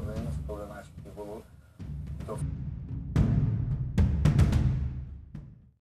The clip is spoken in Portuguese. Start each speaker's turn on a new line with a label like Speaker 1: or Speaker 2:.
Speaker 1: problemas, problemática que rolou. Então